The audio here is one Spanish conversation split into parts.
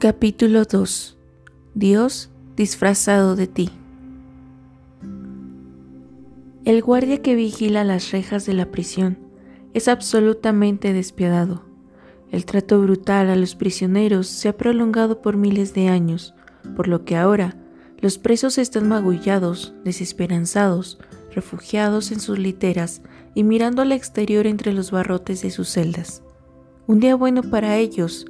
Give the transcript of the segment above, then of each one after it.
Capítulo 2 Dios disfrazado de ti El guardia que vigila las rejas de la prisión es absolutamente despiadado. El trato brutal a los prisioneros se ha prolongado por miles de años, por lo que ahora los presos están magullados, desesperanzados, refugiados en sus literas y mirando al exterior entre los barrotes de sus celdas. Un día bueno para ellos,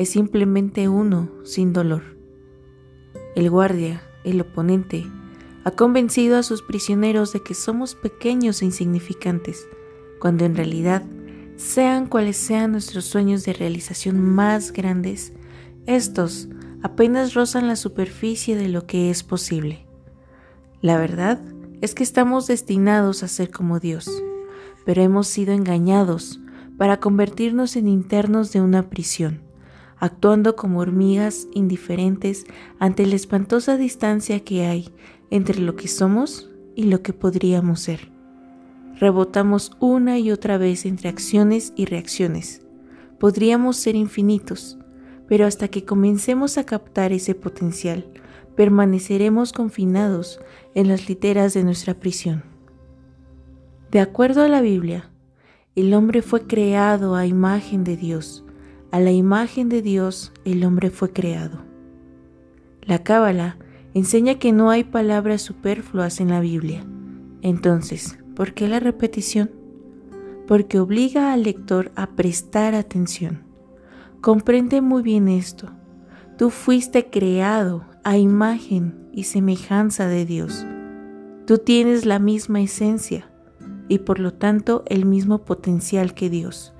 es simplemente uno sin dolor. El guardia, el oponente, ha convencido a sus prisioneros de que somos pequeños e insignificantes, cuando en realidad, sean cuales sean nuestros sueños de realización más grandes, estos apenas rozan la superficie de lo que es posible. La verdad es que estamos destinados a ser como Dios, pero hemos sido engañados para convertirnos en internos de una prisión actuando como hormigas indiferentes ante la espantosa distancia que hay entre lo que somos y lo que podríamos ser. Rebotamos una y otra vez entre acciones y reacciones. Podríamos ser infinitos, pero hasta que comencemos a captar ese potencial, permaneceremos confinados en las literas de nuestra prisión. De acuerdo a la Biblia, el hombre fue creado a imagen de Dios, a la imagen de Dios el hombre fue creado. La Cábala enseña que no hay palabras superfluas en la Biblia. Entonces, ¿por qué la repetición? Porque obliga al lector a prestar atención. Comprende muy bien esto. Tú fuiste creado a imagen y semejanza de Dios. Tú tienes la misma esencia y por lo tanto el mismo potencial que Dios.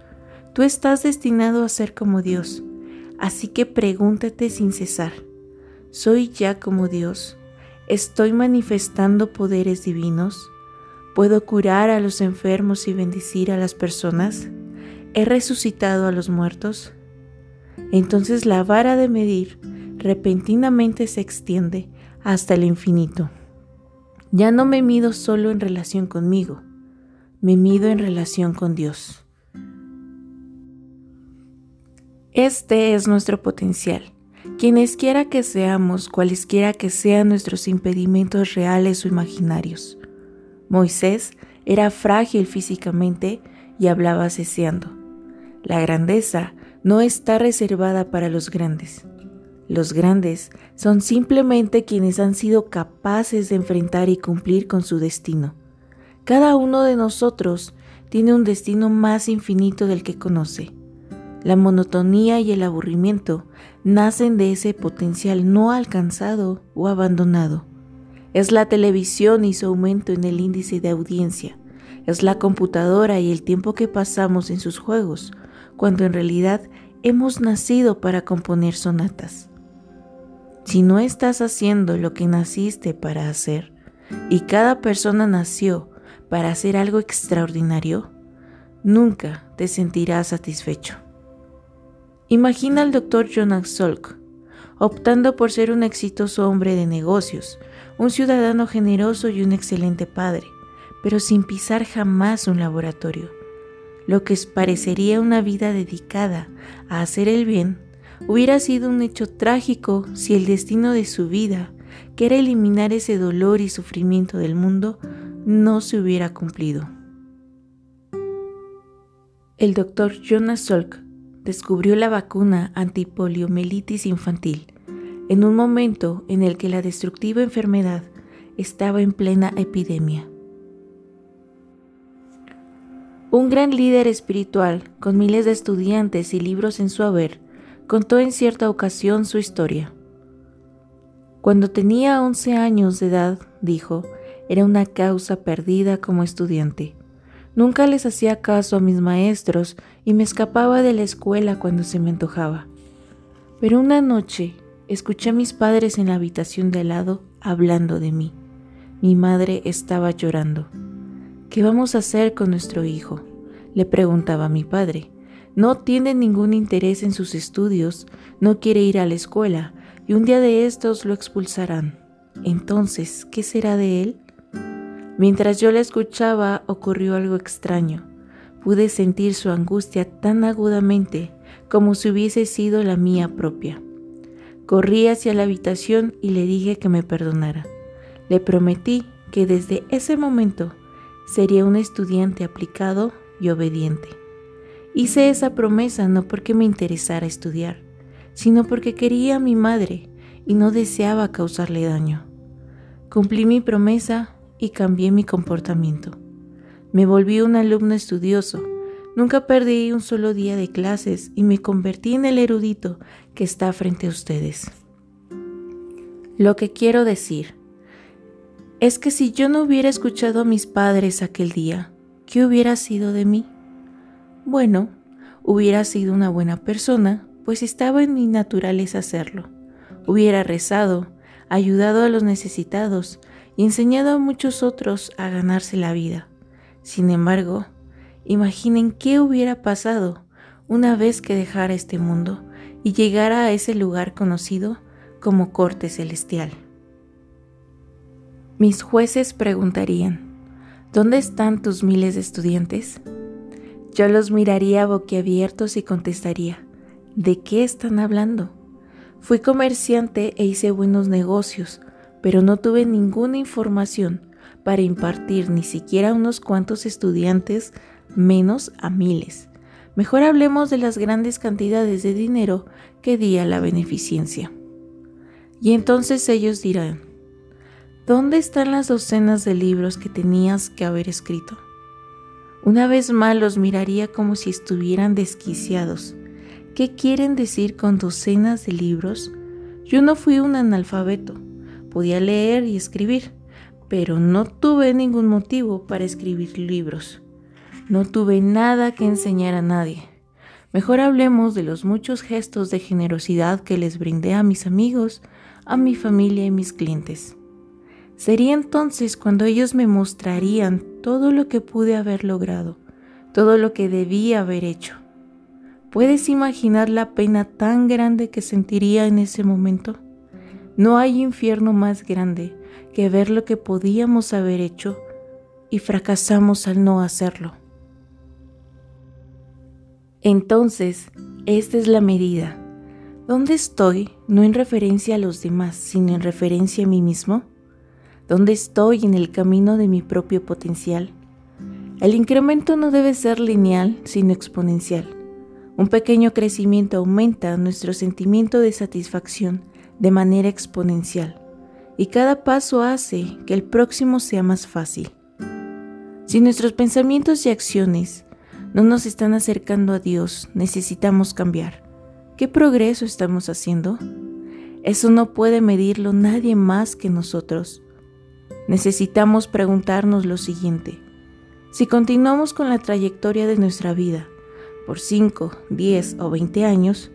Tú estás destinado a ser como Dios, así que pregúntate sin cesar, ¿soy ya como Dios? ¿Estoy manifestando poderes divinos? ¿Puedo curar a los enfermos y bendecir a las personas? ¿He resucitado a los muertos? Entonces la vara de medir repentinamente se extiende hasta el infinito. Ya no me mido solo en relación conmigo, me mido en relación con Dios. Este es nuestro potencial. Quienes quiera que seamos, cualesquiera que sean nuestros impedimentos reales o imaginarios. Moisés era frágil físicamente y hablaba ceseando. La grandeza no está reservada para los grandes. Los grandes son simplemente quienes han sido capaces de enfrentar y cumplir con su destino. Cada uno de nosotros tiene un destino más infinito del que conoce. La monotonía y el aburrimiento nacen de ese potencial no alcanzado o abandonado. Es la televisión y su aumento en el índice de audiencia. Es la computadora y el tiempo que pasamos en sus juegos, cuando en realidad hemos nacido para componer sonatas. Si no estás haciendo lo que naciste para hacer, y cada persona nació para hacer algo extraordinario, nunca te sentirás satisfecho. Imagina al doctor Jonas Salk, optando por ser un exitoso hombre de negocios, un ciudadano generoso y un excelente padre, pero sin pisar jamás un laboratorio. Lo que parecería una vida dedicada a hacer el bien, hubiera sido un hecho trágico si el destino de su vida, que era eliminar ese dolor y sufrimiento del mundo, no se hubiera cumplido. El doctor Jonas Salk descubrió la vacuna antipoliomielitis infantil en un momento en el que la destructiva enfermedad estaba en plena epidemia. Un gran líder espiritual, con miles de estudiantes y libros en su haber, contó en cierta ocasión su historia. Cuando tenía 11 años de edad, dijo, era una causa perdida como estudiante. Nunca les hacía caso a mis maestros y me escapaba de la escuela cuando se me antojaba. Pero una noche escuché a mis padres en la habitación de al lado hablando de mí. Mi madre estaba llorando. ¿Qué vamos a hacer con nuestro hijo? Le preguntaba mi padre. No tiene ningún interés en sus estudios, no quiere ir a la escuela y un día de estos lo expulsarán. Entonces, ¿qué será de él? Mientras yo la escuchaba ocurrió algo extraño. Pude sentir su angustia tan agudamente como si hubiese sido la mía propia. Corrí hacia la habitación y le dije que me perdonara. Le prometí que desde ese momento sería un estudiante aplicado y obediente. Hice esa promesa no porque me interesara estudiar, sino porque quería a mi madre y no deseaba causarle daño. Cumplí mi promesa y cambié mi comportamiento. Me volví un alumno estudioso, nunca perdí un solo día de clases y me convertí en el erudito que está frente a ustedes. Lo que quiero decir es que si yo no hubiera escuchado a mis padres aquel día, ¿qué hubiera sido de mí? Bueno, hubiera sido una buena persona, pues estaba en mi naturaleza hacerlo. Hubiera rezado, ayudado a los necesitados y enseñado a muchos otros a ganarse la vida. Sin embargo, imaginen qué hubiera pasado una vez que dejara este mundo y llegara a ese lugar conocido como corte celestial. Mis jueces preguntarían, ¿dónde están tus miles de estudiantes? Yo los miraría boquiabiertos y contestaría, ¿de qué están hablando? Fui comerciante e hice buenos negocios, pero no tuve ninguna información para impartir ni siquiera a unos cuantos estudiantes, menos a miles. Mejor hablemos de las grandes cantidades de dinero que di a la beneficencia. Y entonces ellos dirán, ¿dónde están las docenas de libros que tenías que haber escrito? Una vez más los miraría como si estuvieran desquiciados. ¿Qué quieren decir con docenas de libros? Yo no fui un analfabeto, podía leer y escribir, pero no tuve ningún motivo para escribir libros. No tuve nada que enseñar a nadie. Mejor hablemos de los muchos gestos de generosidad que les brindé a mis amigos, a mi familia y mis clientes. Sería entonces cuando ellos me mostrarían todo lo que pude haber logrado, todo lo que debía haber hecho. ¿Puedes imaginar la pena tan grande que sentiría en ese momento? No hay infierno más grande que ver lo que podíamos haber hecho y fracasamos al no hacerlo. Entonces, esta es la medida. ¿Dónde estoy? No en referencia a los demás, sino en referencia a mí mismo dónde estoy en el camino de mi propio potencial. El incremento no debe ser lineal, sino exponencial. Un pequeño crecimiento aumenta nuestro sentimiento de satisfacción de manera exponencial y cada paso hace que el próximo sea más fácil. Si nuestros pensamientos y acciones no nos están acercando a Dios, necesitamos cambiar. ¿Qué progreso estamos haciendo? Eso no puede medirlo nadie más que nosotros necesitamos preguntarnos lo siguiente. Si continuamos con la trayectoria de nuestra vida por 5, 10 o 20 años,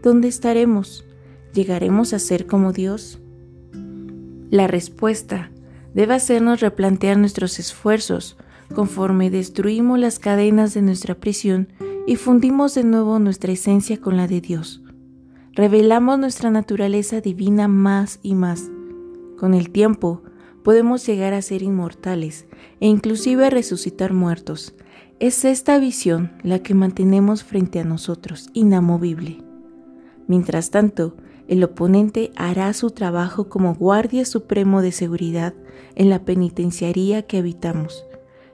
¿dónde estaremos? ¿Llegaremos a ser como Dios? La respuesta debe hacernos replantear nuestros esfuerzos conforme destruimos las cadenas de nuestra prisión y fundimos de nuevo nuestra esencia con la de Dios. Revelamos nuestra naturaleza divina más y más. Con el tiempo, podemos llegar a ser inmortales e inclusive resucitar muertos. Es esta visión la que mantenemos frente a nosotros, inamovible. Mientras tanto, el oponente hará su trabajo como guardia supremo de seguridad en la penitenciaría que habitamos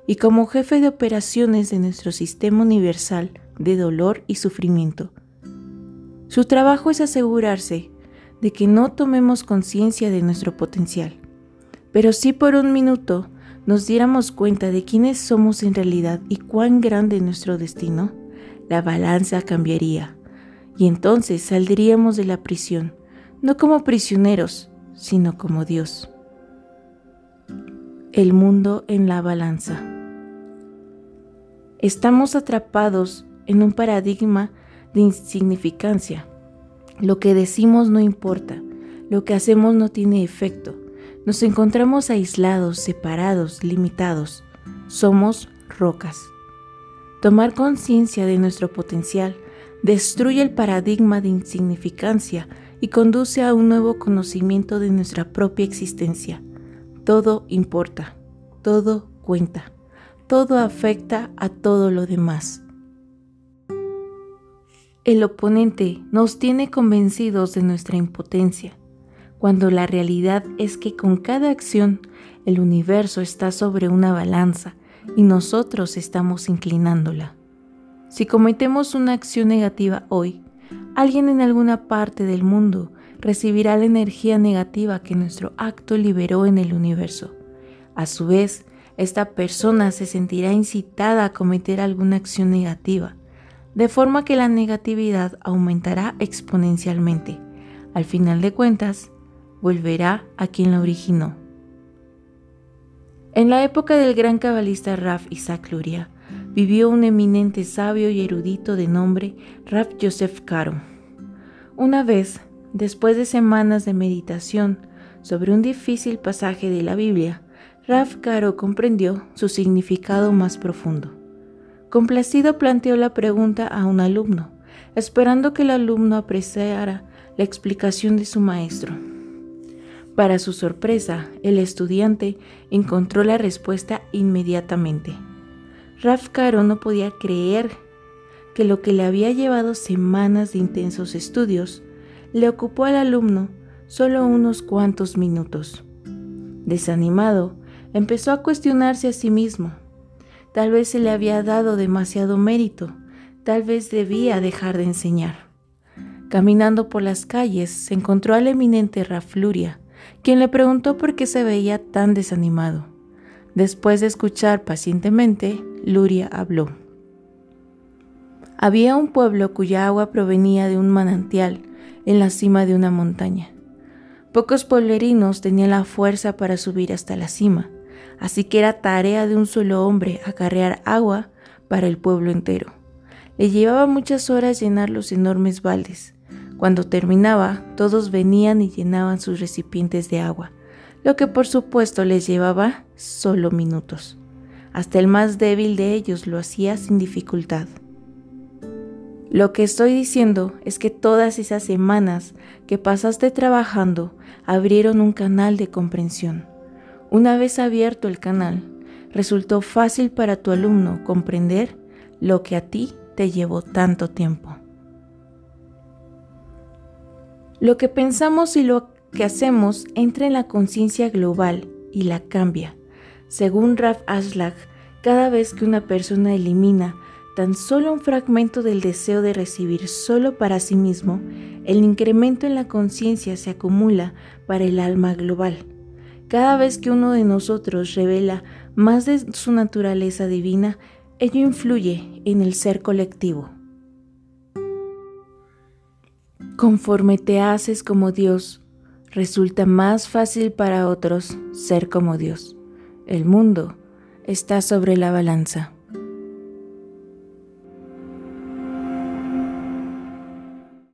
y como jefe de operaciones de nuestro sistema universal de dolor y sufrimiento. Su trabajo es asegurarse de que no tomemos conciencia de nuestro potencial pero si por un minuto nos diéramos cuenta de quiénes somos en realidad y cuán grande es nuestro destino, la balanza cambiaría y entonces saldríamos de la prisión, no como prisioneros, sino como Dios. El mundo en la balanza. Estamos atrapados en un paradigma de insignificancia. Lo que decimos no importa, lo que hacemos no tiene efecto, nos encontramos aislados, separados, limitados. Somos rocas. Tomar conciencia de nuestro potencial destruye el paradigma de insignificancia y conduce a un nuevo conocimiento de nuestra propia existencia. Todo importa, todo cuenta, todo afecta a todo lo demás. El oponente nos tiene convencidos de nuestra impotencia, cuando la realidad es que con cada acción el universo está sobre una balanza y nosotros estamos inclinándola. Si cometemos una acción negativa hoy, alguien en alguna parte del mundo recibirá la energía negativa que nuestro acto liberó en el universo. A su vez, esta persona se sentirá incitada a cometer alguna acción negativa, de forma que la negatividad aumentará exponencialmente. Al final de cuentas, volverá a quien la originó. En la época del gran cabalista Raf Isaac Luria, vivió un eminente sabio y erudito de nombre Raf Joseph Caro. Una vez, después de semanas de meditación sobre un difícil pasaje de la Biblia, Raf Caro comprendió su significado más profundo. Complacido planteó la pregunta a un alumno, esperando que el alumno apreciara la explicación de su maestro. Para su sorpresa, el estudiante encontró la respuesta inmediatamente. Raf Caro no podía creer que lo que le había llevado semanas de intensos estudios le ocupó al alumno solo unos cuantos minutos. Desanimado, empezó a cuestionarse a sí mismo. Tal vez se le había dado demasiado mérito, tal vez debía dejar de enseñar. Caminando por las calles, se encontró al eminente Rafluria, quien le preguntó por qué se veía tan desanimado. Después de escuchar pacientemente, Luria habló. Había un pueblo cuya agua provenía de un manantial en la cima de una montaña. Pocos pueblerinos tenían la fuerza para subir hasta la cima, así que era tarea de un solo hombre acarrear agua para el pueblo entero. Le llevaba muchas horas llenar los enormes baldes. Cuando terminaba, todos venían y llenaban sus recipientes de agua, lo que por supuesto les llevaba solo minutos. Hasta el más débil de ellos lo hacía sin dificultad. Lo que estoy diciendo es que todas esas semanas que pasaste trabajando abrieron un canal de comprensión. Una vez abierto el canal, resultó fácil para tu alumno comprender lo que a ti te llevó tanto tiempo. Lo que pensamos y lo que hacemos entra en la conciencia global y la cambia. Según Raf Aslak, cada vez que una persona elimina tan solo un fragmento del deseo de recibir solo para sí mismo, el incremento en la conciencia se acumula para el alma global. Cada vez que uno de nosotros revela más de su naturaleza divina, ello influye en el ser colectivo. Conforme te haces como Dios, resulta más fácil para otros ser como Dios. El mundo está sobre la balanza.